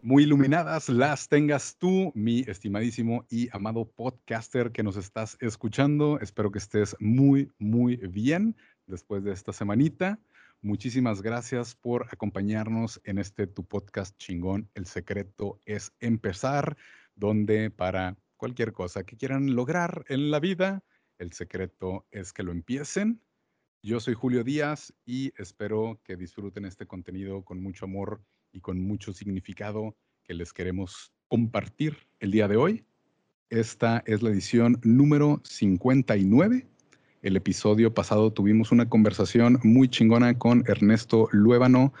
Muy iluminadas las tengas tú, mi estimadísimo y amado podcaster que nos estás escuchando. Espero que estés muy, muy bien después de esta semanita. Muchísimas gracias por acompañarnos en este tu podcast chingón. El secreto es empezar, donde para cualquier cosa que quieran lograr en la vida, el secreto es que lo empiecen. Yo soy Julio Díaz y espero que disfruten este contenido con mucho amor y con mucho significado que les queremos compartir el día de hoy. Esta es la edición número 59. El episodio pasado tuvimos una conversación muy chingona con Ernesto Luébano,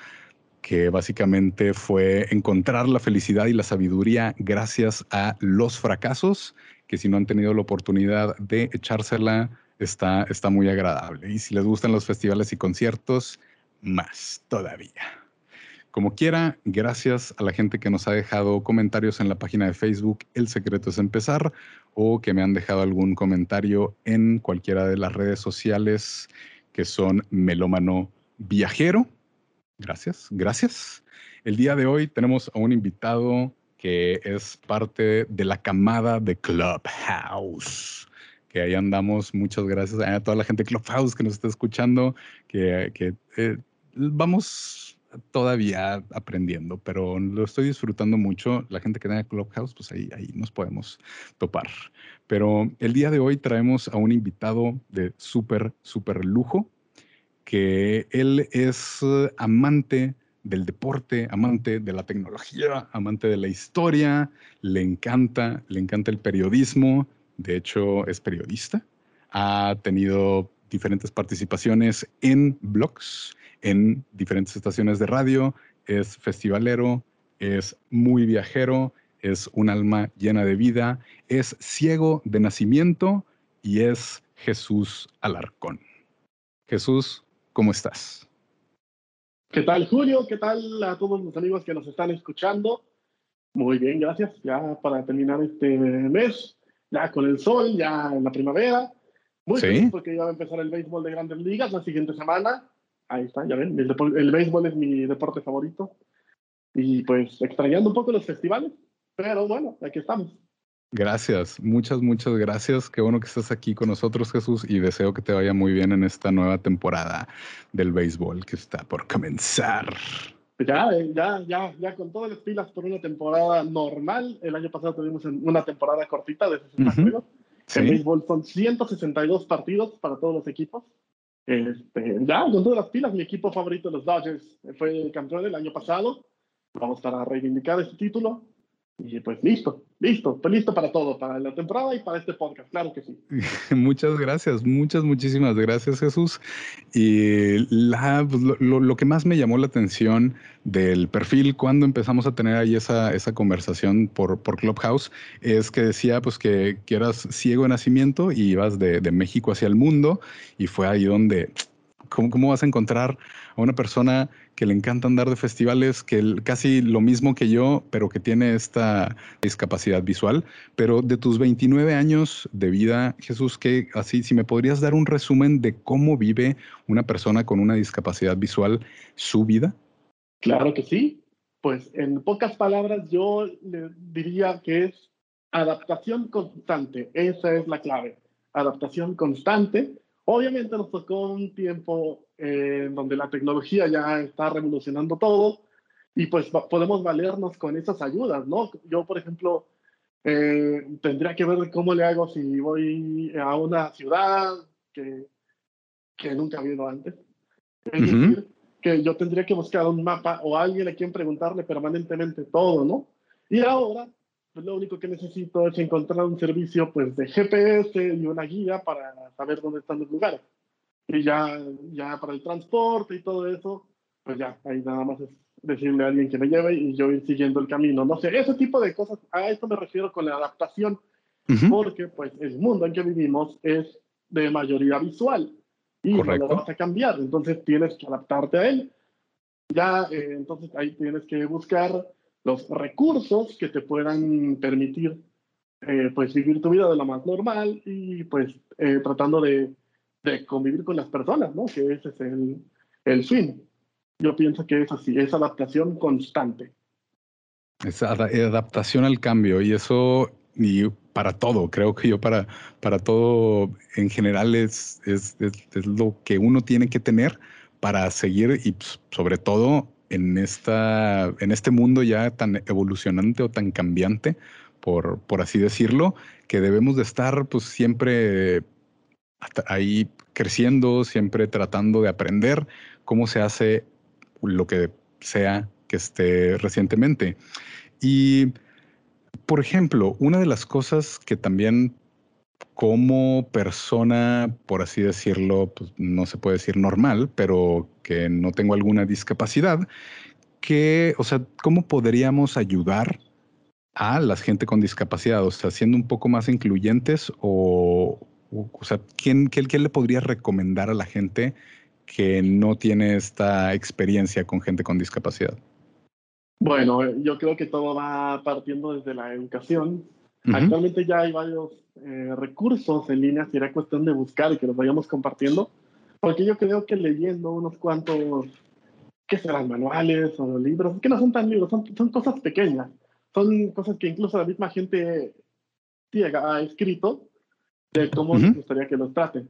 que básicamente fue encontrar la felicidad y la sabiduría gracias a los fracasos, que si no han tenido la oportunidad de echársela, está, está muy agradable. Y si les gustan los festivales y conciertos, más todavía. Como quiera, gracias a la gente que nos ha dejado comentarios en la página de Facebook El Secreto es Empezar o que me han dejado algún comentario en cualquiera de las redes sociales que son Melómano Viajero. Gracias, gracias. El día de hoy tenemos a un invitado que es parte de la camada de Clubhouse que ahí andamos. Muchas gracias a toda la gente de Clubhouse que nos está escuchando, que, eh, vamos todavía aprendiendo, pero lo estoy disfrutando mucho. La gente que tenga Clubhouse, pues ahí, ahí nos podemos topar. Pero el día de hoy traemos a un invitado de súper, súper lujo, que él es eh, amante del deporte, amante de la tecnología, amante de la historia, le encanta, le encanta el periodismo, de hecho es periodista, ha tenido diferentes participaciones en blogs, en diferentes estaciones de radio, es festivalero, es muy viajero, es un alma llena de vida, es ciego de nacimiento y es Jesús Alarcón. Jesús, ¿cómo estás? ¿Qué tal, Julio? ¿Qué tal a todos los amigos que nos están escuchando? Muy bien, gracias. Ya para terminar este mes, ya con el sol, ya en la primavera. Muy ¿Sí? porque ya va a empezar el béisbol de grandes ligas la siguiente semana. Ahí está, ya ven, el, el béisbol es mi deporte favorito. Y pues extrañando un poco los festivales, pero bueno, aquí estamos. Gracias, muchas, muchas gracias. Qué bueno que estás aquí con nosotros, Jesús, y deseo que te vaya muy bien en esta nueva temporada del béisbol que está por comenzar. Ya, ya, ya, ya con todas las pilas por una temporada normal. El año pasado tuvimos una temporada cortita de 60 juegos. El béisbol son 162 partidos para todos los equipos. Este, ya, con todas las pilas, mi equipo favorito, los Dodgers, fue campeón el año pasado. Vamos para reivindicar este título. Y pues listo, listo, listo para todo, para la temporada y para este podcast, claro que sí. Muchas gracias, muchas, muchísimas gracias Jesús. Y pues, lo, lo, que más me llamó la atención del perfil cuando empezamos a tener ahí esa, esa conversación por, por Clubhouse es que decía pues que, que eras ciego de nacimiento y ibas de, de México hacia el mundo y fue ahí donde, ¿cómo, cómo vas a encontrar a una persona que le encanta andar de festivales, que casi lo mismo que yo, pero que tiene esta discapacidad visual. Pero de tus 29 años de vida, Jesús, que así, si me podrías dar un resumen de cómo vive una persona con una discapacidad visual su vida. Claro que sí. Pues en pocas palabras yo le diría que es adaptación constante. Esa es la clave. Adaptación constante. Obviamente nos tocó un tiempo eh, donde la tecnología ya está revolucionando todo y pues podemos valernos con esas ayudas, ¿no? Yo, por ejemplo, eh, tendría que ver cómo le hago si voy a una ciudad que, que nunca he ido antes. Es decir, que yo tendría que buscar un mapa o alguien a quien preguntarle permanentemente todo, ¿no? Y ahora, pues lo único que necesito es encontrar un servicio pues de GPS y una guía para saber dónde están los lugares y ya, ya para el transporte y todo eso, pues ya, ahí nada más es decirle a alguien que me lleve y yo ir siguiendo el camino. No sé, ese tipo de cosas, a esto me refiero con la adaptación, porque pues el mundo en que vivimos es de mayoría visual y no lo vas a cambiar, entonces tienes que adaptarte a él. Ya, eh, entonces ahí tienes que buscar los recursos que te puedan permitir eh, pues vivir tu vida de lo más normal y pues eh, tratando de, de, convivir con las personas, ¿no? Que ese es el, el fin. Yo pienso que es así, es adaptación constante. Esa adaptación al cambio y eso y para todo, creo que yo para, para todo en general es, es, es, lo que uno tiene que tener para seguir y pues, sobre todo en, esta, en este mundo ya tan evolucionante o tan cambiante, por, por así decirlo, que debemos de estar pues siempre ahí creciendo, siempre tratando de aprender cómo se hace lo que sea que esté recientemente. Y, por ejemplo, una de las cosas que también como persona, por así decirlo, pues no se puede decir normal, pero que no tengo alguna discapacidad, que, o sea, ¿cómo podríamos ayudar a la gente con discapacidad? O sea, siendo un poco más incluyentes o, o, sea, ¿quién, qué, ¿qué le podría recomendar a la gente que no tiene esta experiencia con gente con discapacidad? Bueno, yo creo que todo va partiendo desde la educación. Actualmente ya hay varios eh, recursos en línea, será cuestión de buscar y que los vayamos compartiendo, porque yo creo que leyendo unos cuantos, ¿qué serán? Manuales o libros, que no son tan libros, son, son cosas pequeñas, son cosas que incluso la misma gente ciega ha escrito de cómo uh gustaría que los traten,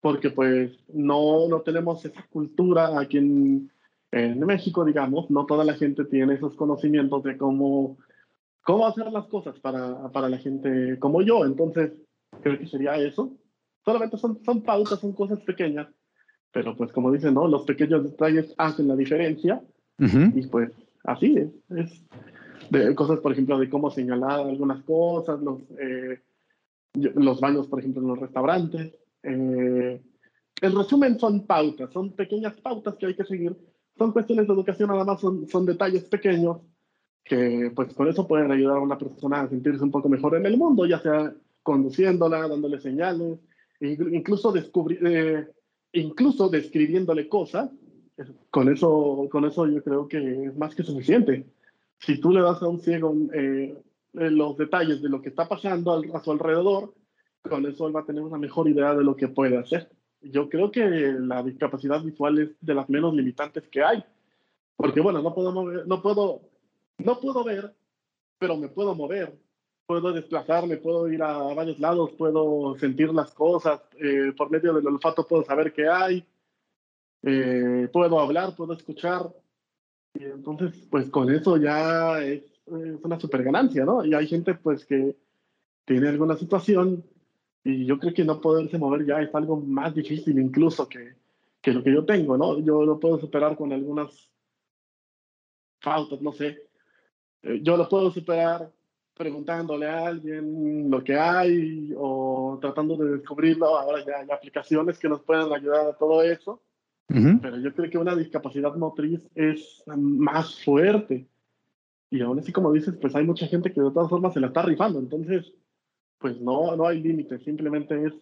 porque pues no, no tenemos esa cultura aquí en en México, digamos, no toda la gente tiene esos conocimientos de cómo, cómo hacer las cosas para, para la gente como yo. Entonces, creo que sería eso. Solamente son, son pautas, son cosas pequeñas, pero pues como dicen, ¿no? Los pequeños detalles hacen la diferencia. Y pues así es. es de cosas, por ejemplo, de cómo señalar algunas cosas, los, eh, los baños, por ejemplo, en los restaurantes. Eh, en resumen, son pautas, son pequeñas pautas que hay que seguir son cuestiones de educación, nada más son, son detalles pequeños que pues con eso pueden ayudar a una persona a sentirse un poco mejor en el mundo, ya sea conduciéndola, dándole señales, incluso, descubrir, eh, incluso describiéndole cosas. Con eso, con eso yo creo que es más que suficiente. Si tú le das a un ciego eh, los detalles de lo que está pasando a su alrededor, con eso él va a tener una mejor idea de lo que puede hacer yo creo que la discapacidad visual es de las menos limitantes que hay. Porque bueno, no puedo mover, no puedo, no puedo ver, pero me puedo mover. Puedo desplazarme, puedo ir a varios lados, puedo sentir las cosas, eh, por medio del olfato puedo saber qué hay, eh, puedo hablar, puedo escuchar. Y entonces, pues con eso ya es, es una super ganancia, ¿no? Y hay gente pues que tiene alguna situación y yo creo que no poderse mover ya es algo más difícil incluso que, que lo que yo tengo, ¿no? Yo lo puedo superar con algunas faltas, no sé. Eh, yo lo puedo superar preguntándole a alguien lo que hay o tratando de descubrirlo. Ahora ya hay aplicaciones que nos pueden ayudar a todo eso. Pero yo creo que una discapacidad motriz es más fuerte. Y aún así, como dices, pues hay mucha gente que de todas formas se la está rifando. Entonces, pues no, no hay límites, simplemente es,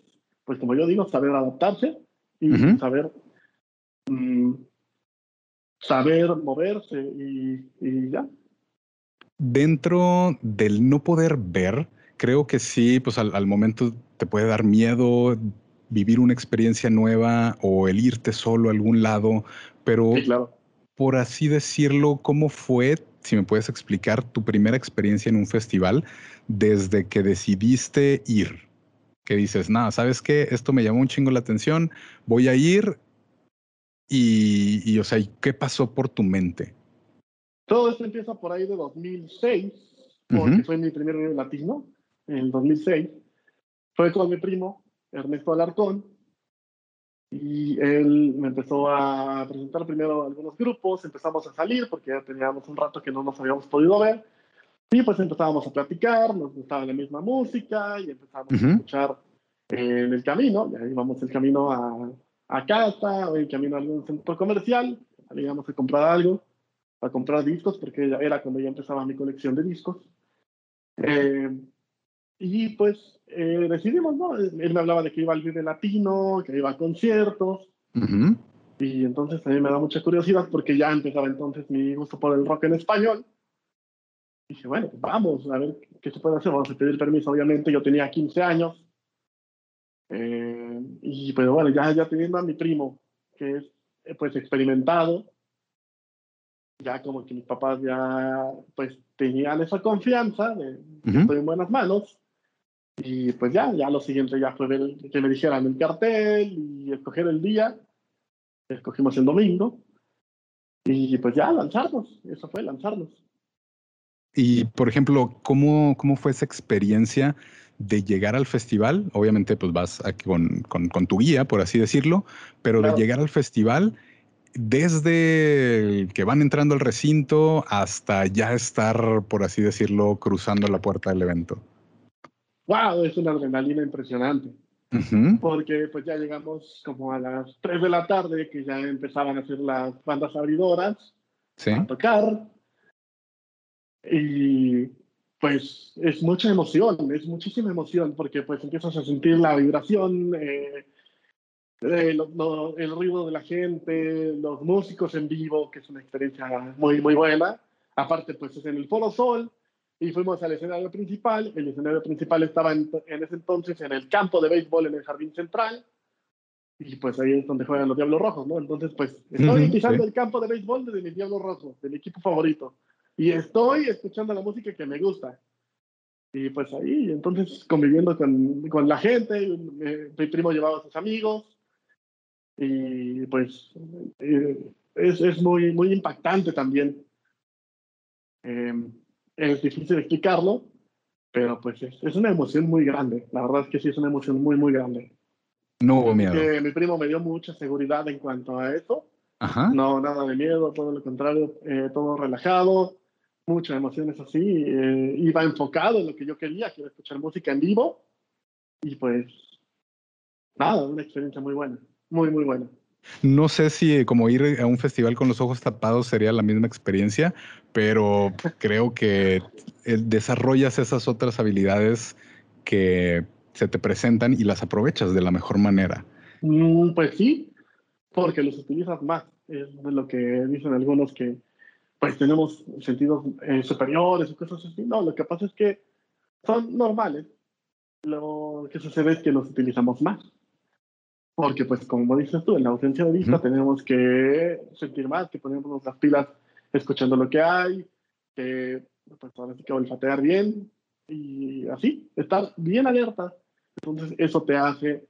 pues como yo digo, saber adaptarse y saber, mm, saber moverse y, y, ya. Dentro del no poder ver, creo que sí, pues al, al momento te puede dar miedo vivir una experiencia nueva o el irte solo a algún lado, pero claro. por así decirlo, ¿cómo fue si me puedes explicar tu primera experiencia en un festival desde que decidiste ir. Que dices, nada, ¿sabes qué? Esto me llamó un chingo la atención, voy a ir y, o sea, ¿qué pasó por tu mente? Todo esto empieza por ahí de 2006, porque fue mi primer video latino, en el 2006. Fue con mi primo, Ernesto Alarcón, y él me empezó a presentar primero algunos grupos, empezamos a salir porque ya teníamos un rato que no nos habíamos podido ver. Y pues empezábamos a platicar, nos gustaba la misma música y empezamos a escuchar en el camino. Ya íbamos el camino a, a casa o el camino a algún centro comercial. Íbamos a comprar algo, a comprar discos, porque era cuando ya empezaba mi colección de discos. Eh, Y pues eh, decidimos, ¿no? Él me hablaba de que iba al Vive Latino, que iba a conciertos. Y entonces a mí me da mucha curiosidad porque ya empezaba entonces mi gusto por el rock en español. Y dije, bueno, pues vamos a ver qué se puede hacer. Vamos a pedir permiso, obviamente. Yo tenía 15 años. Eh, y pues bueno, ya, ya teniendo a mi primo, que es eh, pues experimentado, ya como que mis papás ya pues tenían esa confianza de que estoy en buenas manos. Y pues ya, ya lo siguiente ya fue ver, que me dijeran el cartel y escoger el día. Escogimos el domingo. Y pues ya, lanzarnos. Eso fue, lanzarnos. Y, por ejemplo, ¿cómo, cómo fue esa experiencia de llegar al festival? Obviamente, pues vas aquí con, con, con tu guía, por así decirlo, pero de llegar al festival desde que van entrando al recinto hasta ya estar, por así decirlo, cruzando la puerta del evento. ¡Wow! Es una adrenalina impresionante. Porque pues ya llegamos como a las 3 de la tarde, que ya empezaban a hacer las bandas abridoras a tocar. Y pues es mucha emoción, es muchísima emoción, porque pues empiezas a sentir la vibración, eh, eh, el ruido de la gente, los músicos en vivo, que es una experiencia muy, muy buena. Aparte, pues es en el Foro Sol y fuimos al escenario principal. El escenario principal estaba en, ese entonces en el campo de béisbol en el Jardín Central. Y pues ahí es donde juegan los Diablos Rojos, ¿no? Entonces, pues estoy pisando el campo de béisbol de mi Diablo Rojo, de mi equipo favorito. Y estoy escuchando la música que me gusta. Y pues ahí, entonces conviviendo con, con la gente, mi primo llevaba a sus amigos, y pues eh, es, es, muy, muy impactante también. Em, es difícil explicarlo, pero pues es, es, una emoción muy grande. La verdad es que sí es una emoción muy, muy grande. No hubo miedo. mi primo me dio mucha seguridad en cuanto a eso. No, nada de miedo, todo lo contrario, eh, todo relajado, muchas emociones así. Eh, iba enfocado en lo que yo quería, quiero escuchar música en vivo. Y pues, nada, una experiencia muy buena muy, muy bueno. No sé si eh, como ir a un festival con los ojos tapados sería la misma experiencia, pero creo que eh, desarrollas esas otras habilidades que se te presentan y las aprovechas de la mejor manera. Mm, pues sí, porque los utilizas más. Es de lo que dicen algunos que pues tenemos sentidos eh, superiores o cosas así. No, lo que pasa es que son normales. Lo que sucede es que los utilizamos más. Porque, pues, como dices tú, en la ausencia de vista tenemos que sentir más, que ponernos las pilas escuchando lo que hay, que, pues, ahora sí que olfatear bien y así, estar bien alerta. Entonces, eso te hace,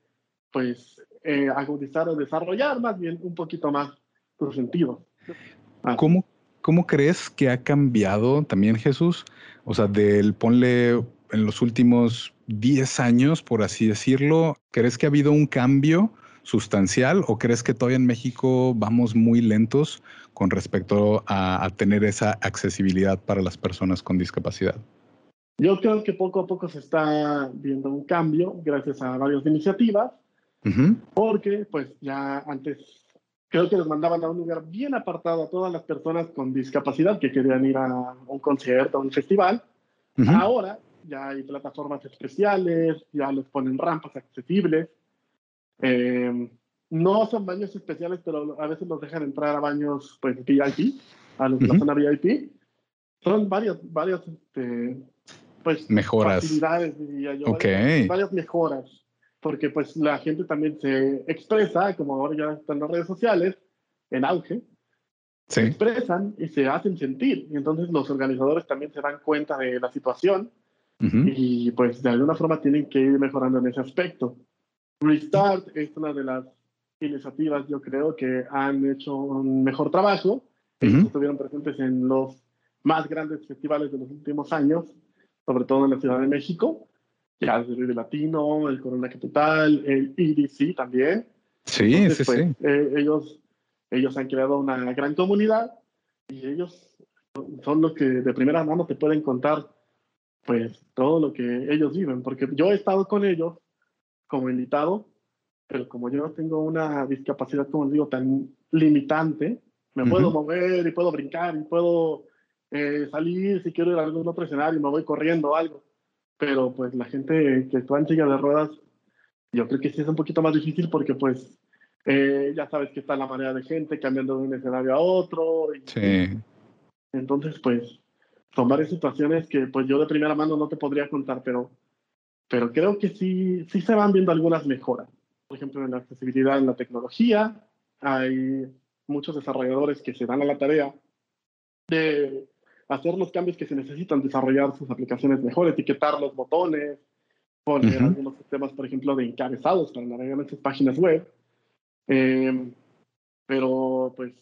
pues, eh, agudizar o desarrollar más bien un poquito más tus sentidos. Ah. ¿Cómo, ¿Cómo crees que ha cambiado también Jesús? O sea, del ponle en los últimos 10 años, por así decirlo, ¿crees que ha habido un cambio sustancial o crees que todavía en México vamos muy lentos con respecto a, tener esa accesibilidad para las personas con discapacidad? Yo creo que poco a poco se está viendo un cambio gracias a varias iniciativas, porque pues ya antes creo que les mandaban a un lugar bien apartado a todas las personas con discapacidad que querían ir a un concierto, a un festival. Ahora ya hay plataformas especiales, ya les ponen rampas accesibles. Eh, no son baños especiales, pero a veces los dejan entrar a baños pues, VIP, a los la zona VIP. Son varias, varias este, pues, mejoras. facilidades, diría yo. Varias, mejoras, porque pues la gente también se expresa, como ahora ya están las redes sociales, en auge, se expresan y se hacen sentir. Y entonces los organizadores también se dan cuenta de la situación y pues de alguna forma tienen que ir mejorando en ese aspecto. Restart es una de las iniciativas, yo creo, que han hecho un mejor trabajo. estuvieron presentes en los más grandes festivales de los últimos años, sobre todo en la Ciudad de México, ya el Vive Latino, el Corona Capital, el EDC también. Sí, sí, pues, sí. Eh, ellos, ellos han creado una gran comunidad y ellos son los que de primera mano te pueden contar pues todo lo que ellos viven, porque yo he estado con ellos como invitado, pero como yo no tengo una discapacidad, como digo, tan limitante, me puedo mover y puedo brincar y puedo eh, salir si quiero ir a algún otro escenario, me voy corriendo o algo. pero pues la gente que está en silla de ruedas, yo creo que sí es un poquito más difícil porque pues eh, ya sabes que está la manera de gente cambiando de un escenario a otro. sí. Entonces, pues, son varias situaciones que pues yo de primera mano no te podría contar, pero, pero creo que sí, sí se van viendo algunas mejoras. Por ejemplo, en la accesibilidad en la tecnología, hay muchos desarrolladores que se dan a la tarea de hacer los cambios que se necesitan, desarrollar sus aplicaciones mejor, etiquetar los botones, poner algunos sistemas, por ejemplo, de encabezados para navegar en sus páginas web. Eh, pero pues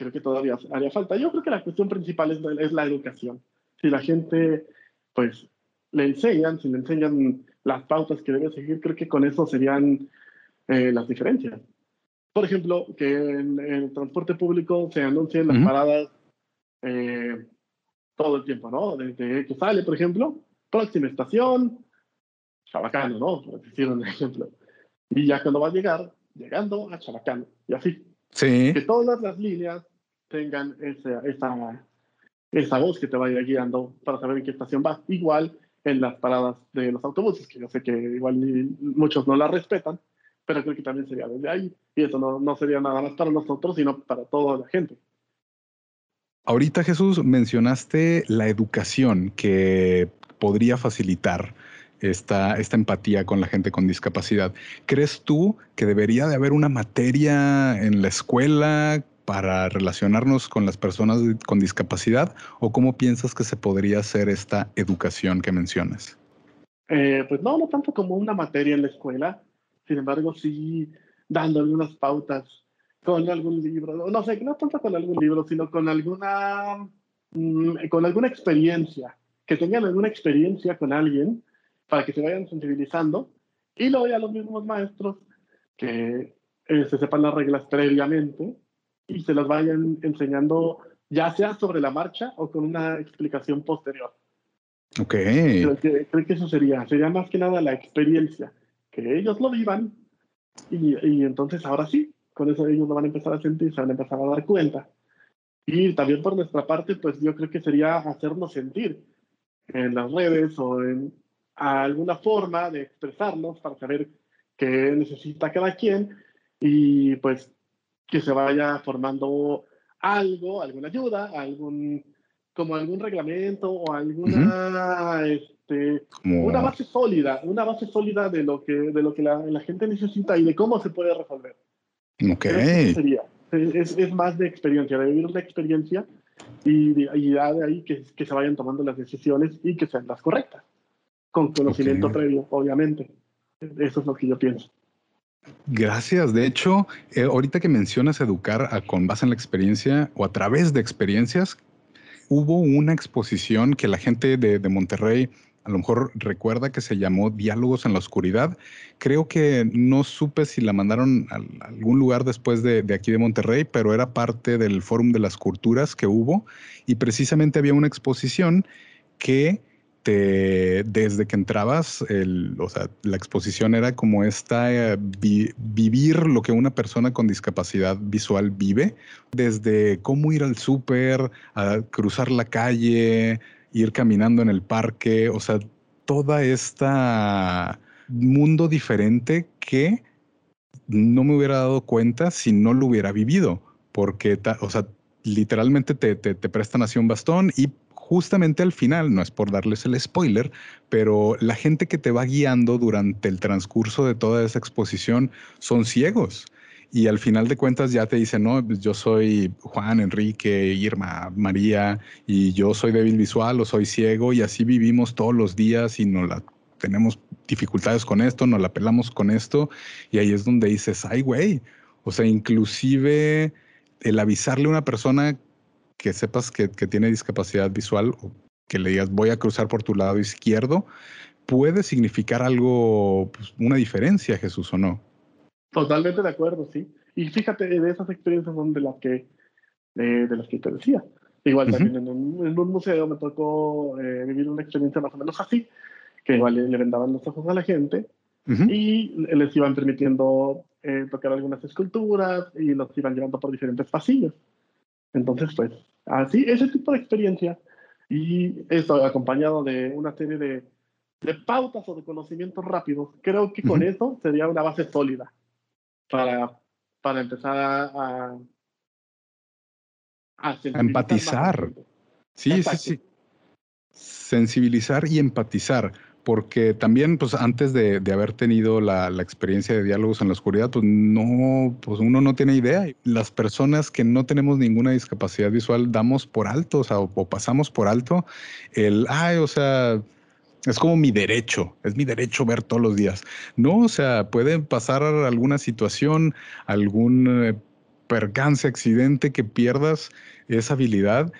creo que todavía haría falta. Yo creo que la cuestión principal es, es la educación. Si la gente pues le enseñan, si le enseñan las pautas que debe seguir, creo que con eso serían eh, las diferencias. Por ejemplo, que en, el transporte público se anuncien las paradas eh, todo el tiempo, ¿no? Desde que sale, por ejemplo, próxima estación, Chabacano, ¿no? Por decir un ejemplo. Y ya cuando va a llegar, llegando a Chabacano, y así. Sí. Que todas las líneas tengan esa, esa, esa voz que te vaya guiando para saber en qué estación vas. Igual en las paradas de los autobuses, que yo sé que igual muchos no la respetan, pero creo que también sería desde ahí. Y eso no, no sería nada más para nosotros, sino para toda la gente. Ahorita Jesús mencionaste la educación que podría facilitar esta, esta empatía con la gente con discapacidad. ¿Crees tú que debería de haber una materia en la escuela para relacionarnos con las personas con discapacidad o cómo piensas que se podría hacer esta educación que mencionas? Eh, pues no, no tanto como una materia en la escuela, sin embargo sí dando algunas pautas con algún libro, no sé, no tanto con algún libro, sino con alguna, mm, con alguna experiencia, que tengan alguna experiencia con alguien para que se vayan sensibilizando y luego ya los mismos maestros que eh, se sepan las reglas previamente y se las vayan enseñando ya sea sobre la marcha o con una explicación posterior. Ok. Creo que, creo que eso sería, sería más que nada la experiencia, que ellos lo vivan y, y entonces ahora sí, con eso ellos lo van a empezar a sentir, se van a empezar a dar cuenta. Y también por nuestra parte, pues yo creo que sería hacernos sentir en las redes o en alguna forma de expresarnos para saber qué necesita cada quien y pues que se vaya formando algo, alguna ayuda, algún como algún reglamento o alguna este, una base sólida, una base sólida de lo que de lo que la, la gente necesita y de cómo se puede resolver. Ok. Sería. Es, es, más de experiencia, de vivir la experiencia y, de, y ya de ahí que, que, se vayan tomando las decisiones y que sean las correctas, con conocimiento okay. previo, obviamente. Eso es lo que yo pienso. Gracias. De hecho, eh, ahorita que mencionas educar con base en la experiencia o a través de experiencias, hubo una exposición que la gente de, de Monterrey a lo mejor recuerda que se llamó Diálogos en la Oscuridad. Creo que no supe si la mandaron a algún lugar después de, de, aquí de Monterrey, pero era parte del Fórum de las Culturas que hubo y precisamente había una exposición que te, desde que entrabas, el, o sea, la exposición era como esta, eh, vi, vivir lo que una persona con discapacidad visual vive, desde cómo ir al súper, a cruzar la calle, ir caminando en el parque, o sea, toda esta mundo diferente que no me hubiera dado cuenta si no lo hubiera vivido, porque, o sea, literalmente te, te, te prestan así un bastón y justamente al final, no es por darles el spoiler, pero la gente que te va guiando durante el transcurso de toda esa exposición son ciegos. Y al final de cuentas ya te dicen, no, pues yo soy Juan, Enrique, Irma, María, y yo soy débil visual o soy ciego, y así vivimos todos los días y no la tenemos dificultades con esto, nos la pelamos con esto, y ahí es donde dices, ay, güey, o sea, inclusive el avisarle a una persona que sepas que, que, tiene discapacidad visual o que le digas voy a cruzar por tu lado izquierdo, puede significar algo, pues, una diferencia, Jesús, ¿o no? Totalmente de acuerdo, sí. Y fíjate, de esas experiencias son de las que, de, de las que te decía. Igual uh -huh. también en un, en un, museo me tocó eh, vivir una experiencia más o menos así, que igual le, le vendaban los ojos a la gente uh -huh. y les iban permitiendo eh, tocar algunas esculturas y los iban llevando por diferentes pasillos. Entonces, pues, así, ese tipo de experiencia y esto acompañado de una serie de, de pautas o de conocimientos rápidos. Creo que con eso sería una base sólida para, para empezar a, a, empatizar. Sí, sí, sí. Sensibilizar y empatizar porque también, pues antes de, haber tenido la, experiencia de diálogos en la oscuridad, pues no, pues uno no tiene idea. Las personas que no tenemos ninguna discapacidad visual damos por alto, o, pasamos por alto el, ay, o sea, es como mi derecho, es mi derecho ver todos los días. No, o sea, puede pasar alguna situación, algún eh, percance, accidente que pierdas esa habilidad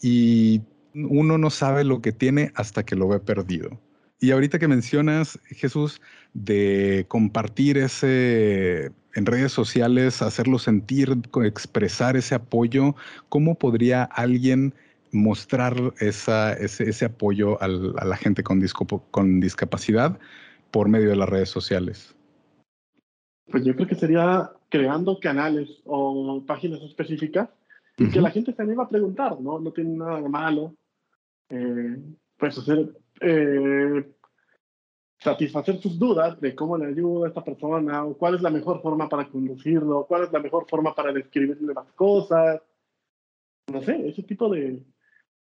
y uno no sabe lo que tiene hasta que lo ve perdido. Y ahorita que mencionas, Jesús, de compartir ese en redes sociales, hacerlo sentir, expresar ese apoyo, ¿cómo podría alguien mostrar esa, ese, apoyo a la gente con, con discapacidad por medio de las redes sociales? Pues yo creo que sería creando canales o páginas específicas y que la gente se anime a preguntar, ¿no? No tiene nada de malo. Eh, pues hacer eh, satisfacer sus dudas de cómo le ayuda a esta persona, o cuál es la mejor forma para conducirlo, cuál es la mejor forma para describirle las cosas. No sé, ese tipo de,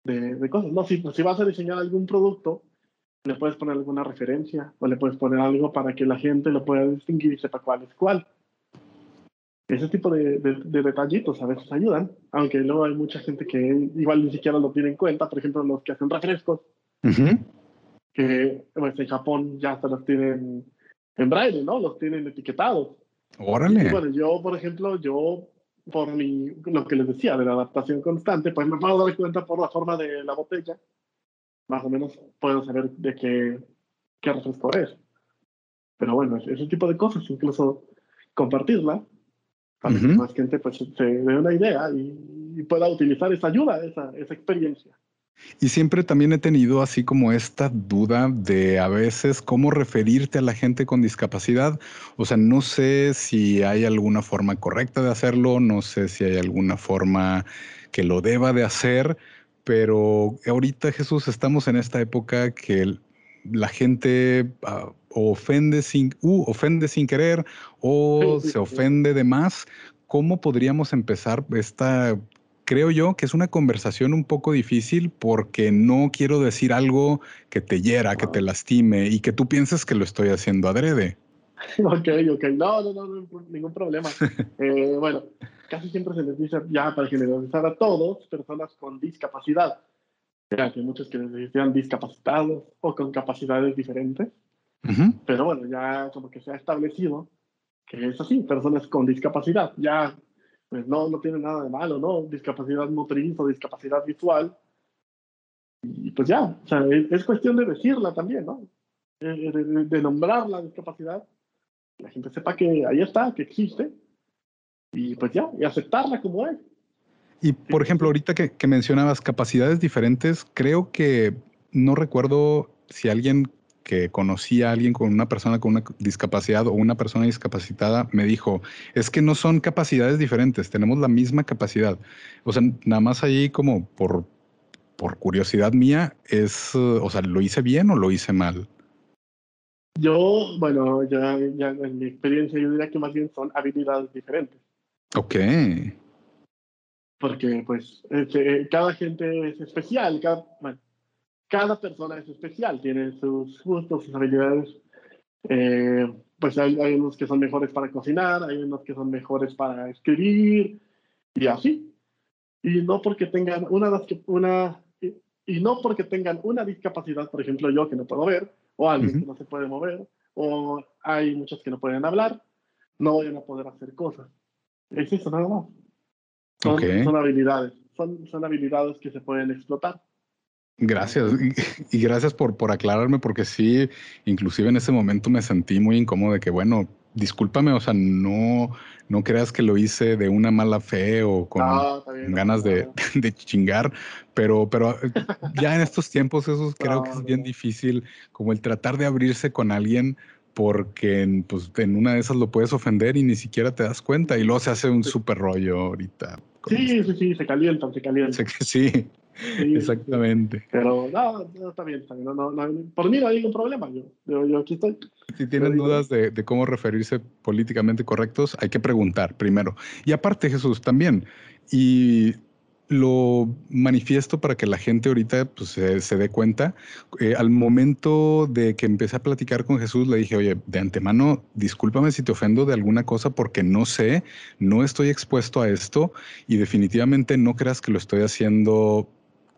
de, cosas. No, si, si vas a diseñar algún producto, le puedes poner alguna referencia o le puedes poner algo para que la gente lo pueda distinguir y sepa cuál es cuál. Ese tipo de, de, detallitos a veces ayudan, aunque luego hay mucha gente que igual ni siquiera lo tiene en cuenta, por ejemplo, los que hacen refrescos que pues, en Japón ya se los tienen en braille, ¿no? Los tienen etiquetados. Órale. bueno, yo, por ejemplo, yo, por mi, lo que les decía, de la adaptación constante, pues me puedo dar cuenta por la forma de la botella, más o menos puedo saber de qué, qué refresco es. Pero bueno, ese tipo de cosas, incluso compartirla, para que más gente pues, se dé una idea y, y pueda utilizar esa ayuda, esa, esa experiencia. Y siempre también he tenido así como esta duda de a veces cómo referirte a la gente con discapacidad. O sea, no sé si hay alguna forma correcta de hacerlo, no sé si hay alguna forma que lo deba de hacer, pero ahorita Jesús estamos en esta época que la gente ah, ofende sin, uh, ofende sin querer o se ofende de más. ¿Cómo podríamos empezar esta creo yo que es una conversación un poco difícil porque no quiero decir algo que te hiera, que te lastime y que tú pienses que lo estoy haciendo adrede. Ok, ok, no, no, no, ningún problema. Eh, bueno, casi siempre se les dice ya para generalizar a todos, personas con discapacidad, ya que muchos que les decían discapacitados o con capacidades diferentes, pero bueno, ya como que se ha establecido que es así, personas con discapacidad, ya pues no, no tiene nada de malo, ¿no? Discapacidad motriz o discapacidad visual. Y pues ya, o sea, es, cuestión de decirla también, ¿no? De, de, nombrar la discapacidad, la gente sepa que ahí está, que existe, y pues ya, y aceptarla como es. Y por ejemplo, ahorita que, que mencionabas capacidades diferentes, creo que no recuerdo si alguien que conocía a alguien con una persona con una discapacidad o una persona discapacitada me dijo, es que no son capacidades diferentes, tenemos la misma capacidad. O sea, nada más ahí como por, por curiosidad mía, es, o sea, ¿lo hice bien o lo hice mal? Yo, bueno, ya, ya en mi experiencia yo diría que más bien son habilidades diferentes. Ok. Porque pues eh, cada gente es especial, cada, bueno, cada persona es especial, tiene sus gustos, sus habilidades. Eh, pues hay, unos que son mejores para cocinar, hay unos que son mejores para escribir y así. Y no porque tengan una, una y, no porque tengan una discapacidad, por ejemplo yo que no puedo ver, o alguien que no se puede mover, o hay muchos que no pueden hablar, no vayan a poder hacer cosas. Es eso nada más. Son, son habilidades, son, son habilidades que se pueden explotar. Gracias. Y, gracias por, por aclararme porque sí, inclusive en ese momento me sentí muy incómodo de que, bueno, discúlpame, o sea, no, no creas que lo hice de una mala fe o con ganas de, de, chingar, pero, pero eh, ya en estos tiempos eso creo que es bien difícil, como el tratar de abrirse con alguien porque pues, en una de esas lo puedes ofender y ni siquiera te das cuenta y luego se hace un súper rollo ahorita. Sí, sí, sí, se calientan, se calientan. Sí, Exactamente. Pero no, está bien, está bien. por mí no hay ningún problema. Yo, yo, aquí estoy. Si tienen dudas de, de, cómo referirse políticamente correctos, hay que preguntar primero. Y aparte, Jesús, también. Y lo manifiesto para que la gente ahorita pues, se, dé cuenta. Eh, al momento de que empecé a platicar con Jesús, le dije, oye, de antemano, discúlpame si te ofendo de alguna cosa porque no sé, no estoy expuesto a esto y definitivamente no creas que lo estoy haciendo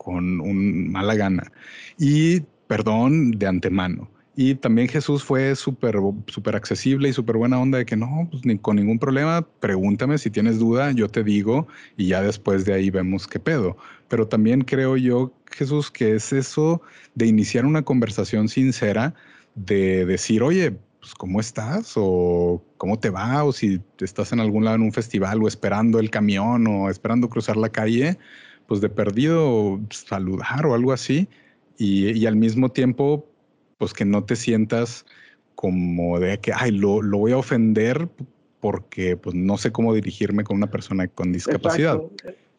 con un mala gana. Y perdón de antemano. Y también Jesús fue súper súper accesible y súper buena onda de que no, pues con ningún problema, pregúntame si tienes duda, yo te digo y ya después de ahí vemos qué pedo. Pero también creo yo, Jesús, que es eso de iniciar una conversación sincera, de decir, oye, pues ¿cómo estás? O ¿cómo te va? O si estás en algún lado en un festival o esperando el camión o esperando cruzar la calle, pues de perdido saludar o algo así. Y, y al mismo tiempo pues que no te sientas como de que, ay, lo, lo voy a ofender porque pues no sé cómo dirigirme con una persona con discapacidad.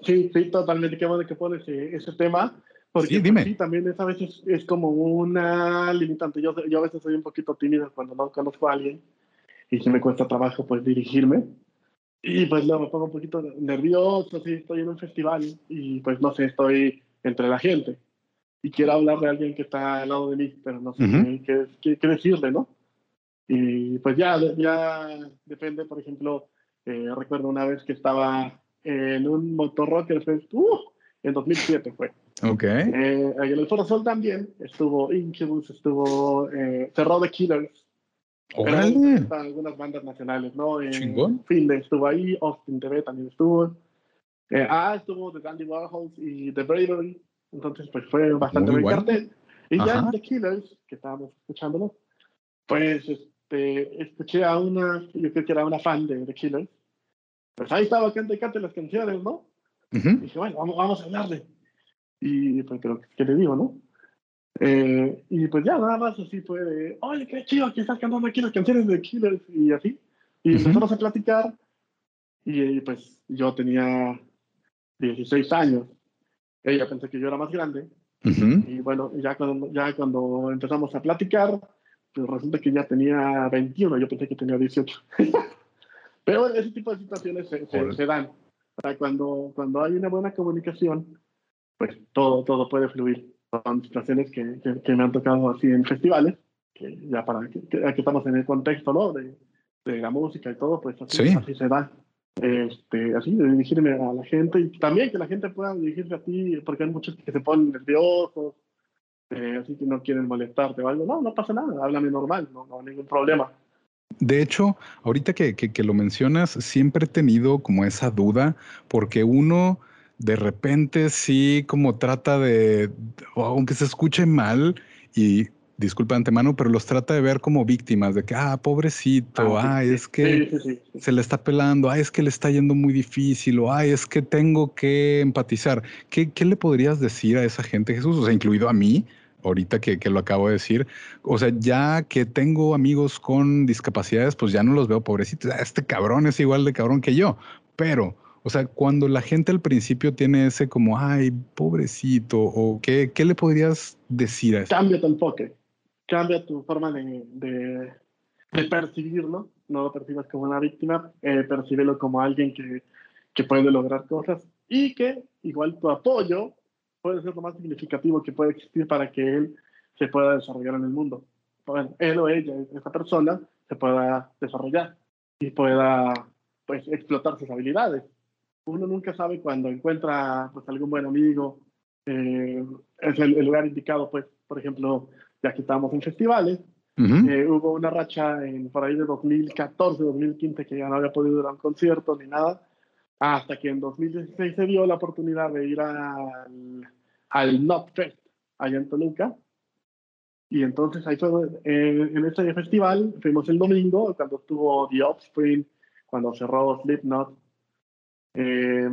Sí, sí, totalmente. Qué bueno que pones eh, ese tema. Porque sí, dime. sí, también es, a veces es como una limitante. Yo, yo a veces soy un poquito tímido cuando no conozco a alguien y si me cuesta trabajo pues dirigirme. Y pues luego me pongo un poquito nervioso, si estoy en un festival y pues no sé, estoy entre la gente y quiero hablar de alguien que está al lado de mí, pero no sé qué, qué, decirle, ¿no? Y pues ya, ya depende, por ejemplo, eh, recuerdo una vez que estaba en un Motorrocker Fest, uh, en 2007 fue. Ok. Eh, en el Foro Sol también estuvo Incubus, estuvo eh, Cerro de Killers. Órale. Algunas bandas nacionales, ¿no? Chingón. Finde estuvo ahí, Austin TV también estuvo. Eh, ah, estuvo The Dandy Warhols y The Bravery. Entonces, pues fue bastante buen cartel. Y ya en The Killers, que estábamos escuchándolo, pues este, escuché a una, yo creo que era una fan de The Killers. Pues ahí estaba cante y cante las canciones, ¿no? Y dije, bueno, vamos, vamos a hablarle. Y pues creo que le digo, ¿no? Eh, y pues ya nada más así fue de, oye, qué chido que estás cantando aquí las canciones de Killers y así. Y empezamos a platicar. Y pues yo tenía 16 años ella pensé que yo era más grande. Y bueno, ya cuando, ya cuando empezamos a platicar, pues resulta que ya tenía 21, yo pensé que tenía 18. Pero ese tipo de situaciones se, se, dan. Para cuando, cuando hay una buena comunicación, pues todo, todo puede fluir. Son situaciones que, que, me han tocado así en festivales, que ya para que, que, estamos en el contexto ¿no? de, de la música y todo, pues así, así se da este, así, de dirigirme a la gente y también que la gente pueda dirigirse a ti, porque hay muchos que se ponen nerviosos, eh, así que no quieren molestarte o algo. No, no pasa nada, háblame normal, no, no hay ningún problema. De hecho, ahorita que, que, que, lo mencionas, siempre he tenido como esa duda, porque uno de repente sí como trata de, aunque se escuche mal, y disculpa de antemano, pero los trata de ver como víctimas, de que, ah, pobrecito, ah, es que se le está pelando, ah, es que le está yendo muy difícil, o ah, es que tengo que empatizar. ¿Qué, ¿Qué, le podrías decir a esa gente, Jesús? O sea, incluido a mí, ahorita que, que, lo acabo de decir. O sea, ya que tengo amigos con discapacidades, pues ya no los veo pobrecitos. Ah, este cabrón es igual de cabrón que yo, pero... O sea, cuando la gente al principio tiene ese como, ay, pobrecito, o qué, ¿qué le podrías decir a eso? Cambia tu enfoque cambia tu forma de, de, percibirlo, no lo percibas como una víctima, eh, percíbelo como alguien que, que puede lograr cosas y que igual tu apoyo puede ser lo más significativo que puede existir para que él se pueda desarrollar en el mundo. Bueno, él o ella, esa persona, se pueda desarrollar y pueda pues explotar sus habilidades. Uno nunca sabe cuando encuentra pues algún buen amigo, eh, es el, el, lugar indicado, pues, por ejemplo, ya que estábamos en festivales. Eh, hubo una racha en, por ahí de 2014, 2015 que ya no había podido dar un concierto ni nada, hasta que en 2016 se dio la oportunidad de ir al, al Not Fest allá en Toluca. Y entonces ahí fue, eh, en ese festival, fuimos el domingo, cuando estuvo The Offspring, cuando cerró Slipknot, eh,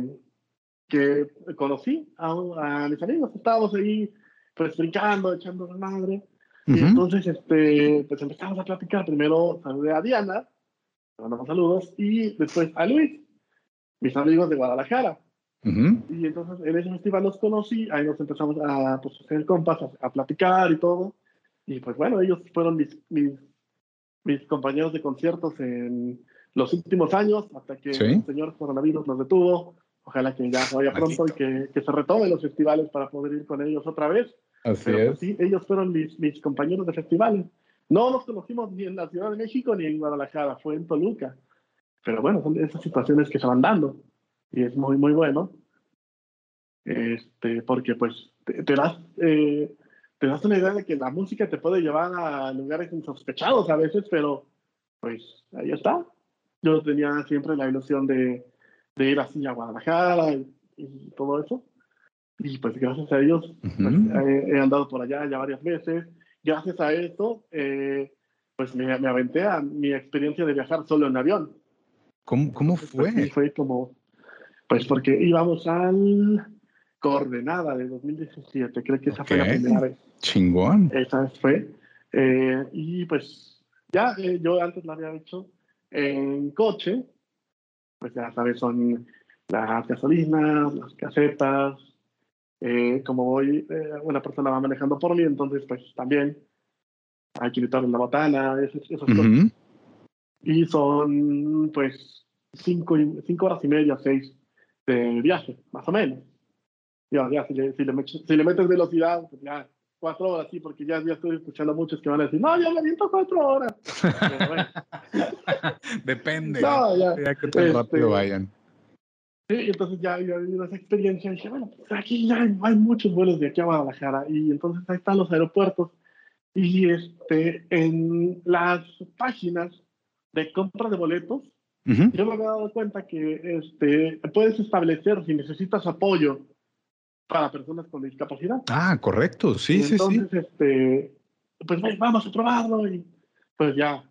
que conocí a, a, mis amigos, estábamos ahí pues brincando, echando la madre, y entonces, este, pues empezamos a platicar. Primero saludé a Diana, le mandamos saludos, y después a Luis, mis amigos de Guadalajara. Y entonces en ese festival los conocí, ahí nos empezamos a pues, hacer compas, a, platicar y todo. Y pues bueno, ellos fueron mis, mis, mis, compañeros de conciertos en los últimos años, hasta que el señor coronavirus nos detuvo. Ojalá que ya vaya pronto y que, que, se retomen los festivales para poder ir con ellos otra vez. Así Pero, pues, sí, ellos fueron mis, mis compañeros de festivales. No los conocimos ni en la Ciudad de México ni en Guadalajara, fue en Toluca. Pero bueno, son esas situaciones que se van dando y es muy, muy bueno. Este, porque pues te, das, eh, te das una idea de que la música te puede llevar a lugares insospechados a veces, pero pues ahí está. Yo tenía siempre la ilusión de, de ir así a Guadalajara y, todo eso. Y pues gracias a ellos pues, he, andado por allá ya varias veces. Gracias a eso, eh, pues me, me, aventé a mi experiencia de viajar solo en avión. ¿Cómo, cómo pues, fue? fue como, pues porque íbamos al Coordenada de 2017, creo que esa fue la primera vez. Chingón. Esa fue. Eh, y pues ya, eh, yo antes la había hecho en coche, pues ya sabes, son las gasolinas, las casetas, eh, como voy, una persona va manejando por mí, entonces pues también hay que quitarle la botana, esas, esas cosas. Y son pues cinco, cinco horas y media, seis de viaje, más o menos. Ya, ya, si le, si le, si le metes velocidad, pues ya, cuatro horas, sí, porque ya, ya estoy escuchando muchos que van a decir, no, ya me viento cuatro horas. Depende. No, ya, ya que tan este, rápido vayan. Sí, entonces ya había vivido esa experiencia y dije, bueno, pues aquí ya hay, hay, muchos vuelos de aquí a Guadalajara y entonces ahí están los aeropuertos y este, en las páginas de compra de boletos, yo me había dado cuenta que este, puedes establecer si necesitas apoyo para personas con discapacidad. Ah, correcto, sí, sí, sí. Entonces, este, pues vamos a probarlo y pues ya,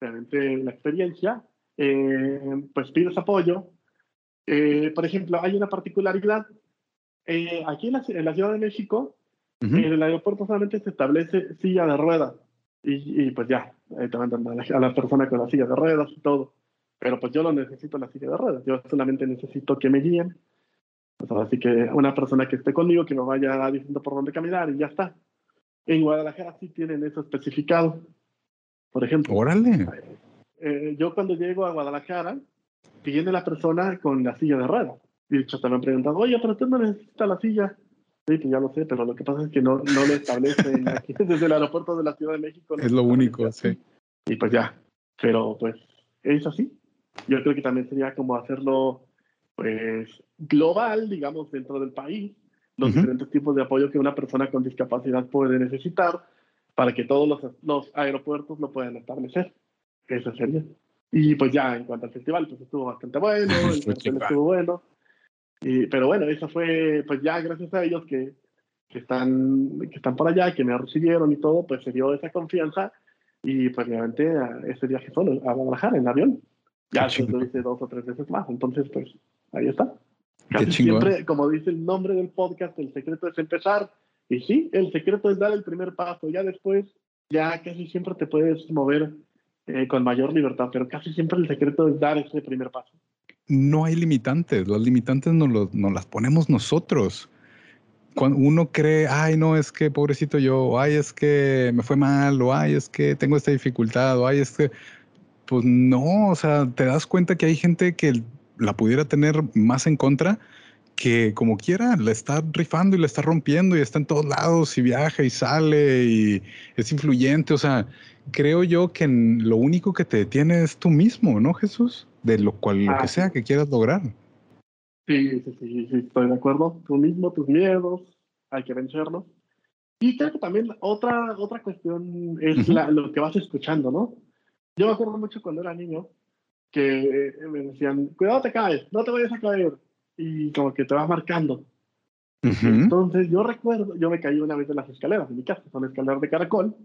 realmente la experiencia, eh, pues pides apoyo. Eh, por ejemplo, hay una particularidad. Eh, aquí en la, en la, Ciudad de México, en el aeropuerto solamente se establece silla de ruedas. Y, y pues ya, te mandan a la, a la persona con la silla de ruedas y todo. Pero pues yo no necesito la silla de ruedas, yo solamente necesito que me guíen. Pues así que una persona que esté conmigo, que me vaya diciendo por dónde caminar y ya está. En Guadalajara sí tienen eso especificado. Por ejemplo. Órale. Eh, yo cuando llego a Guadalajara, viene la persona con la silla de ruedas. Y de hecho te me han preguntado, oye, pero tú no necesitas la silla. Sí, pues ya lo sé, pero lo que pasa es que no, no lo establecen aquí desde el aeropuerto de la Ciudad de México. es lo único, sí. Y pues ya. Pero pues es así yo creo que también sería como hacerlo pues global, digamos, dentro del país, los diferentes tipos de apoyo que una persona con discapacidad puede necesitar para que todos los, los aeropuertos lo puedan establecer. Eso sería. Y pues ya en cuanto al festival, pues estuvo bastante bueno, el festival estuvo bueno. Y, pero bueno, eso fue, pues ya gracias a ellos que, que, están, que están por allá, que me recibieron y todo, pues se dio esa confianza y pues me aventé a ese viaje solo, a Guadalajara en avión. Ya lo hice dos o tres veces más. Entonces, pues, ahí está. Casi siempre, como dice el nombre del podcast, el secreto es empezar. Y sí, el secreto es dar el primer paso. Ya después, ya casi siempre te puedes mover eh, con mayor libertad, pero casi siempre el secreto es dar ese primer paso. No hay limitantes. Las limitantes nos, nos las ponemos nosotros. Cuando uno cree, ay, no, es que pobrecito yo, ay, es que me fue mal, o ay, es que tengo esta dificultad, o ay, es que pues no, o sea, te das cuenta que hay gente que la pudiera tener más en contra, que como quiera, la está rifando y la está rompiendo y está en todos lados y viaja y sale y es influyente. O sea, creo yo que lo único que te detiene es tú mismo, ¿no, Jesús? De lo cual, lo que sea que quieras lograr. Sí, sí, sí, sí, estoy de acuerdo. Tú mismo, tus miedos, hay que vencerlos. Y creo que también otra, otra cuestión es lo que vas escuchando, ¿no? Yo me acuerdo mucho cuando era niño que me decían, cuidado te caes, no te vayas a caer. Y como que te vas marcando. Entonces yo recuerdo, yo me caí una vez en las escaleras de mi casa, son escaleras de caracol,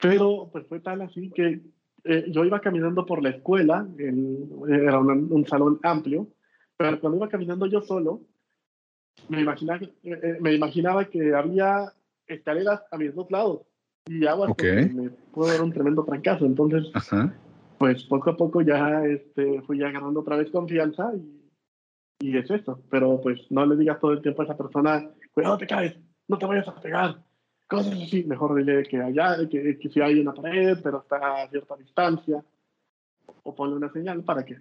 pero pues fue tal así que eh, yo iba caminando por la escuela, era un, salón amplio, pero cuando iba caminando yo solo, me imaginaba, eh, eh, me imaginaba que había escaleras a mis dos lados y agua me pudo dar un tremendo fracaso. Entonces, pues poco a poco ya este, fui agarrando otra vez confianza y, Y es eso, pero pues no le digas todo el tiempo a esa persona, cuidado te caes, no te vayas a pegar, cosas así, mejor dile que allá, que, que si hay una pared, pero está a cierta distancia, o ponle una señal para que,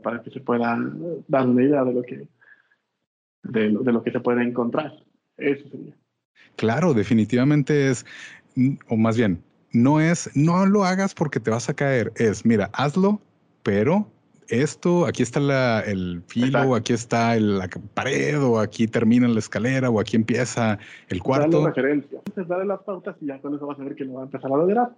para que se pueda dar una idea de lo que, de lo, de lo que se puede encontrar. Eso sería. Claro, definitivamente es, o más bien, no es, no lo hagas porque te vas a caer, es, mira, hazlo, pero esto, aquí está la, el filo, aquí está la pared, o aquí termina la escalera, o aquí empieza el cuarto. Dale referencia. Entonces, dale las pautas y ya con eso vas a ver que lo va a empezar a lograr.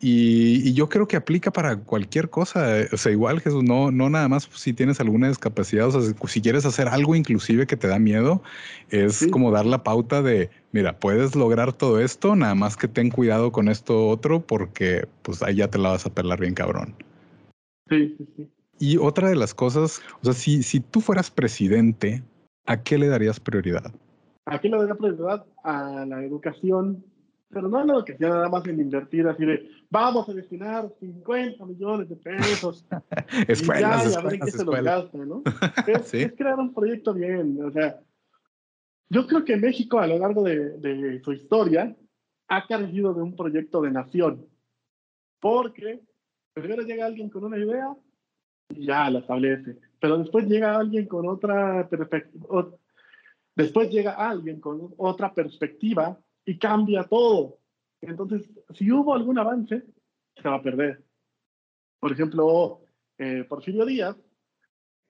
Y, y, yo creo que aplica para cualquier cosa. O sea, igual Jesús, no, no nada más si tienes alguna discapacidad, o sea, si quieres hacer algo inclusive que te da miedo, es sí. como dar la pauta de, mira, puedes lograr todo esto, nada más que ten cuidado con esto otro, porque pues ahí ya te la vas a pelar bien cabrón. Sí, sí, sí. Y otra de las cosas, o sea, si, si tú fueras presidente, ¿a qué le darías prioridad? ¿A qué le daría prioridad? A la educación, pero no a la educación nada más en invertir así de, vamos a destinar 50 millones de pesos. escuelas, y ya, y a ver en qué se los gasta, ¿no? Es, Sí. es crear un proyecto bien, o sea, yo creo que México a lo largo de, de su historia ha carecido de un proyecto de nación, porque primero llega alguien con una idea y ya la establece, pero después llega alguien con otra perspectiva, después llega alguien con otra perspectiva y cambia todo. Entonces, si hubo algún avance, se va a perder. Por ejemplo, eh, Porfirio Díaz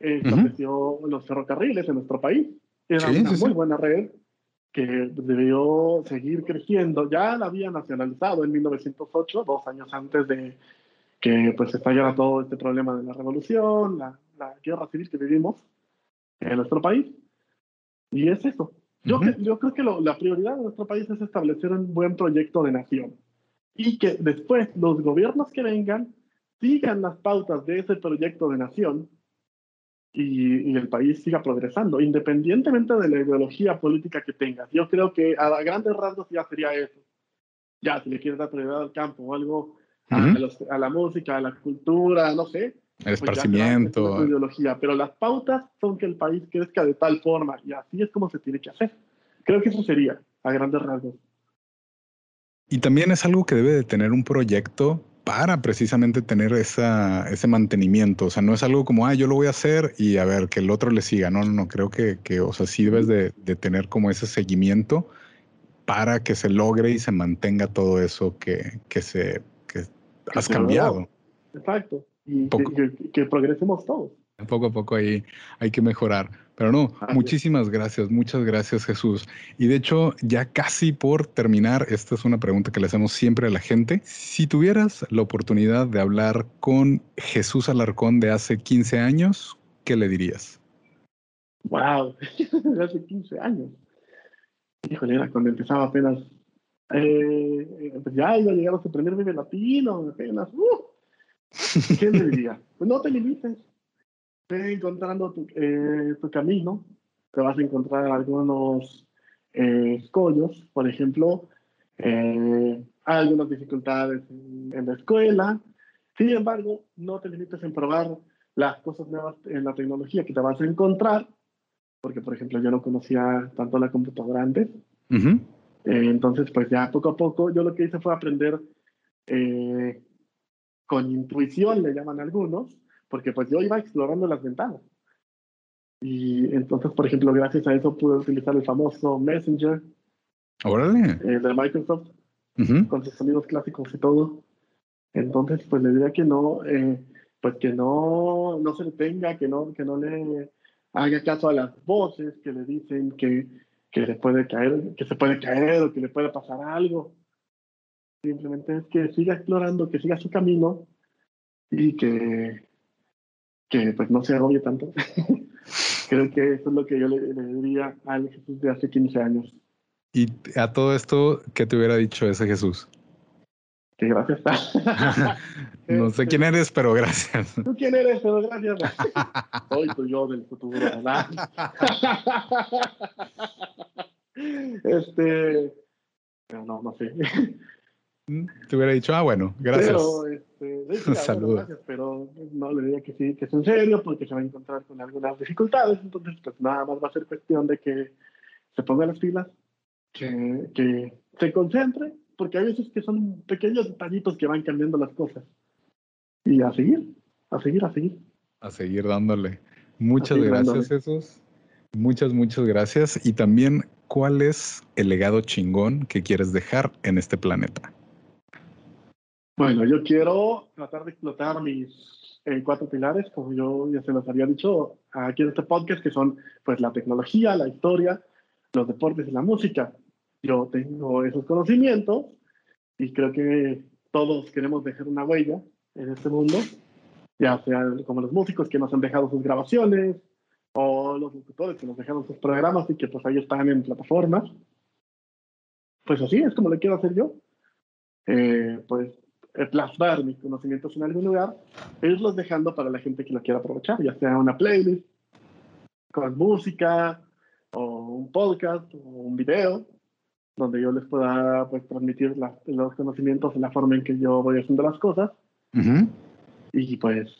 eh, estableció los ferrocarriles en nuestro país. Era Sí, una sí, muy sí. buena red que debió seguir creciendo. Ya la había nacionalizado en 1908, dos años antes de que pues estallara todo este problema de la revolución, la, la guerra civil que vivimos en nuestro país. Y es eso. Yo, Ujú. cre- yo creo que lo- la prioridad de nuestro país es establecer un buen proyecto de nación y que después los gobiernos que vengan sigan las pautas de ese proyecto de nación y, y el país siga progresando, independientemente de la ideología política que tengas. Yo creo que a grandes rasgos ya sería eso. Ya, si le quieres dar prioridad al campo o algo, a, Ujú. los- a la música, a la cultura, no sé, El pues ya esparcimiento. tu ideología, pero las pautas son que el país crezca de tal forma y así es como se tiene que hacer. Creo que eso sería, a grandes rasgos. Y también es algo que debe de tener un proyecto para precisamente tener esa, ese mantenimiento. O sea, no es algo como, ah, yo lo voy a hacer y a ver, que el otro le siga. No, no, no, creo que, que o sea, sí debes de, de tener como ese seguimiento para que se logre y se mantenga todo eso que, que se que has cambiado. Exacto. Y Poco. que, que- que progresemos todos. Poco a poco ahí hay que mejorar. Pero no, muchísimas gracias, muchas gracias Jesús. Y de hecho, ya casi por terminar, esta es una pregunta que le hacemos siempre a la gente. Si tuvieras la oportunidad de hablar con Jesús Alarcón de hace 15 años, ¿qué le dirías? ¡Wow! Hace 15 años. Híjole, era cuando empezaba apenas. Eh, pues ya iba a llegar a su primer Vive Latino, apenas. ¡uh! ¿Qué le diría? Pues no te limites. Ve encontrando tu, eh, tu camino. Te vas a encontrar algunos eh, escollos, por ejemplo. eh, algunas dificultades en, en la escuela. Sin embargo, no te limites en probar las cosas nuevas en la tecnología que te vas a encontrar porque por ejemplo yo no conocía tanto la computadora antes, Ujú. Eh, entonces pues ya poco a poco yo lo que hice fue aprender eh, con intuición, le llaman algunos, porque pues yo iba explorando las ventanas. Y entonces, por ejemplo, gracias a eso pude utilizar el famoso Messenger Órale. eh, de Microsoft Ujú. con sus sonidos clásicos y todo. Entonces, pues le diría que no, eh, pues que no, no se detenga, que no, que no le haga caso a las voces que le dicen que, que le puede caer, que se puede caer o que le puede pasar algo. Simplemente es que siga explorando, que siga su camino y que, que pues no se agobie tanto. Creo que eso es lo que yo le, le diría al Jesús de hace 15 años. Y a todo esto, ¿qué te hubiera dicho ese Jesús? Que gracias. no sé quién eres, pero gracias. ¿Tú quién eres? Pero gracias. Soy tu yo del futuro, ¿verdad? este. Pero no, no sé. Mm, te hubiera dicho, ah, bueno, gracias. Pero, este, Saludos. gracias, pero no le diría que sí, que es en serio, porque se va a encontrar con algunas dificultades. Entonces, pues nada más va a ser cuestión de que se ponga las pilas, que, que se concentre, porque hay veces que son pequeños detallitos que van cambiando las cosas. Y a seguir, a seguir, a seguir. A seguir dándole. Muchas gracias, Jesús. Muchas, muchas gracias. Y también, ¿cuál es el legado chingón que quieres dejar en este planeta? Bueno, yo quiero tratar de explotar mis eh, cuatro pilares, como yo ya se los había dicho aquí en este podcast, que son pues la tecnología, la historia, los deportes y la música. Yo tengo esos conocimientos y creo que todos queremos dejar una huella en este mundo, ya sea como los músicos que nos han dejado sus grabaciones o los locutores que nos dejaron sus programas y que pues ahí están en plataformas. Pues así es como le quiero hacer yo. Eh, pues plasmar mis conocimientos en algún lugar, irlos dejando para la gente que lo quiera aprovechar, ya sea una playlist con música o un podcast o un video donde yo les pueda pues, transmitir los conocimientos en la forma en que yo voy haciendo las cosas. Y pues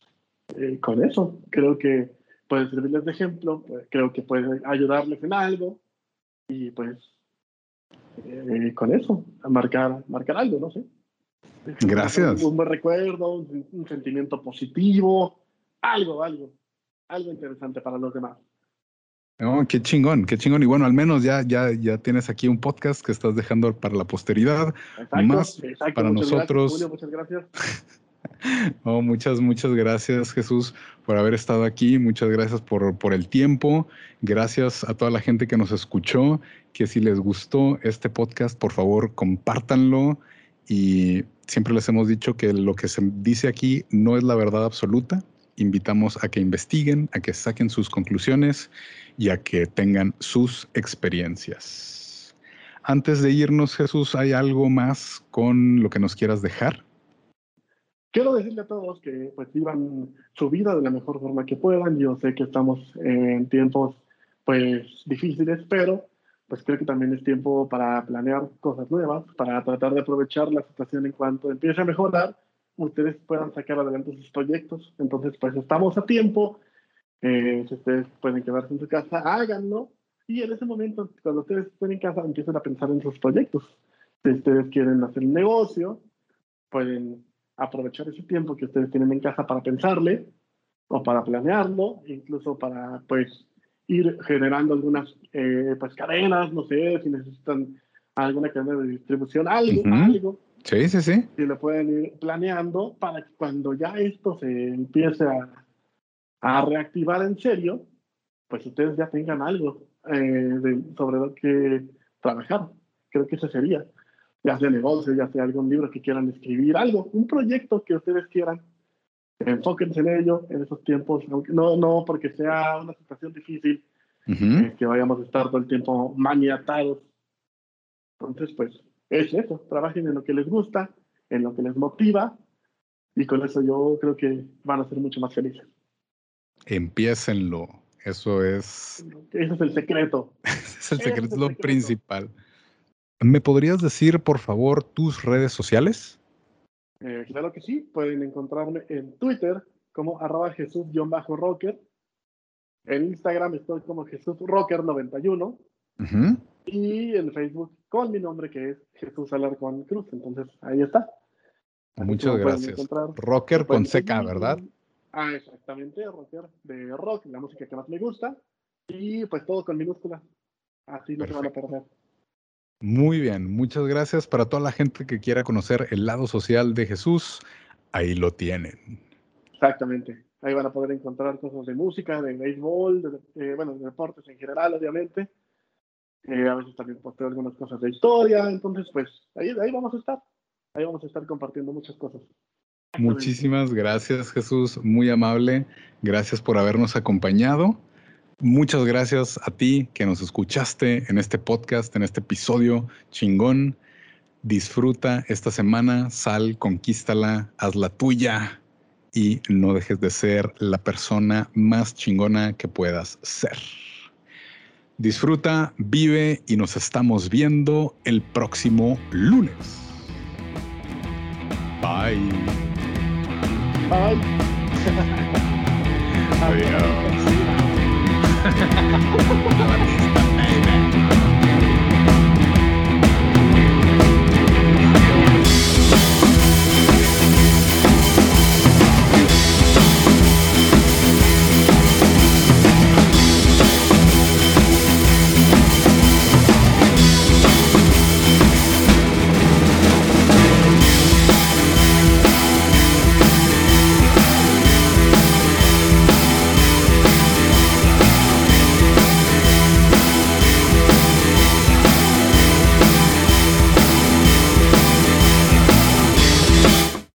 eh, con eso creo que puede servirles de ejemplo, pues, creo que puede ayudarles en algo y pues eh, con eso, marcar, marcar algo, no sé. Gracias. Un, buen recuerdo, un, sentimiento positivo, algo, algo, algo interesante para los demás. Oh, qué chingón, qué chingón. Y bueno, al menos ya, ya, ya tienes aquí un podcast que estás dejando para la posteridad. más para nosotros. muchas gracias. oh, muchas, muchas gracias, Jesús, por haber estado aquí. Muchas gracias por, por el tiempo. Gracias a toda la gente que nos escuchó. Que si les gustó este podcast, por favor, compártanlo. Y siempre les hemos dicho que lo que se dice aquí no es la verdad absoluta. Invitamos a que investiguen, a que saquen sus conclusiones y a que tengan sus experiencias. Antes de irnos, Jesús, ¿hay algo más con lo que nos quieras dejar? Quiero decirle a todos que pues vivan su vida de la mejor forma que puedan. Yo sé que estamos en tiempos pues difíciles, pero pues creo que también es tiempo para planear cosas nuevas, para tratar de aprovechar la situación en cuanto empiece a mejorar, ustedes puedan sacar adelante sus proyectos. Entonces, pues estamos a tiempo. Eh, si ustedes pueden quedarse en su casa, háganlo. Y en ese momento, cuando ustedes estén en casa, empiecen a pensar en sus proyectos. Si ustedes quieren hacer un negocio, pueden aprovechar ese tiempo que ustedes tienen en casa para pensarle o para planearlo, incluso para, pues, ir generando algunas eh, pues, cadenas, no sé, si necesitan alguna cadena de distribución, algo, algo. Sí, sí, sí. Y lo pueden ir planeando para que cuando ya esto se empiece a, a reactivar en serio, pues ustedes ya tengan algo eh, sobre lo que trabajar. Creo que eso sería, ya sea negocio, ya sea algún libro que quieran escribir, algo, un proyecto que ustedes quieran enfóquense en ello en esos tiempos, no, no porque sea una situación difícil, eh, que vayamos a estar todo el tiempo maniatados. Entonces, pues, es eso, trabajen en lo que les gusta, en lo que les motiva, y con eso yo creo que van a ser mucho más felices. Empiecenlo, eso es... Ese es el secreto. es el secreto, es lo principal. ¿Me podrías decir, por favor, tus redes sociales? Eh, claro que sí, pueden encontrarme en Twitter como arroba Jesús-Rocker. En Instagram estoy como Jesús Rocker 91. Y en Facebook con mi nombre que es Jesús Alarcón Cruz. Entonces ahí está. Muchas gracias. Rocker con CK, ¿verdad? Ah, exactamente, rocker de rock, la música que más me gusta. Y pues todo con minúsculas. Así no se van a perder. Muy bien, muchas gracias para toda la gente que quiera conocer el lado social de Jesús. Ahí lo tienen. Exactamente. Ahí van a poder encontrar cosas de música, de béisbol, de, bueno, de deportes en general, obviamente. Eh, a veces también posteo algunas cosas de historia. Entonces, pues ahí, ahí vamos a estar. Ahí vamos a estar compartiendo muchas cosas. Muchísimas gracias, Jesús. Muy amable. Gracias por habernos acompañado. Muchas gracias a ti que nos escuchaste en este podcast, en este episodio chingón. Disfruta esta semana, sal, conquístala, haz la tuya y no dejes de ser la persona más chingona que puedas ser. Disfruta, vive y nos estamos viendo el próximo lunes. Bye. Bye. Adiós. Abi.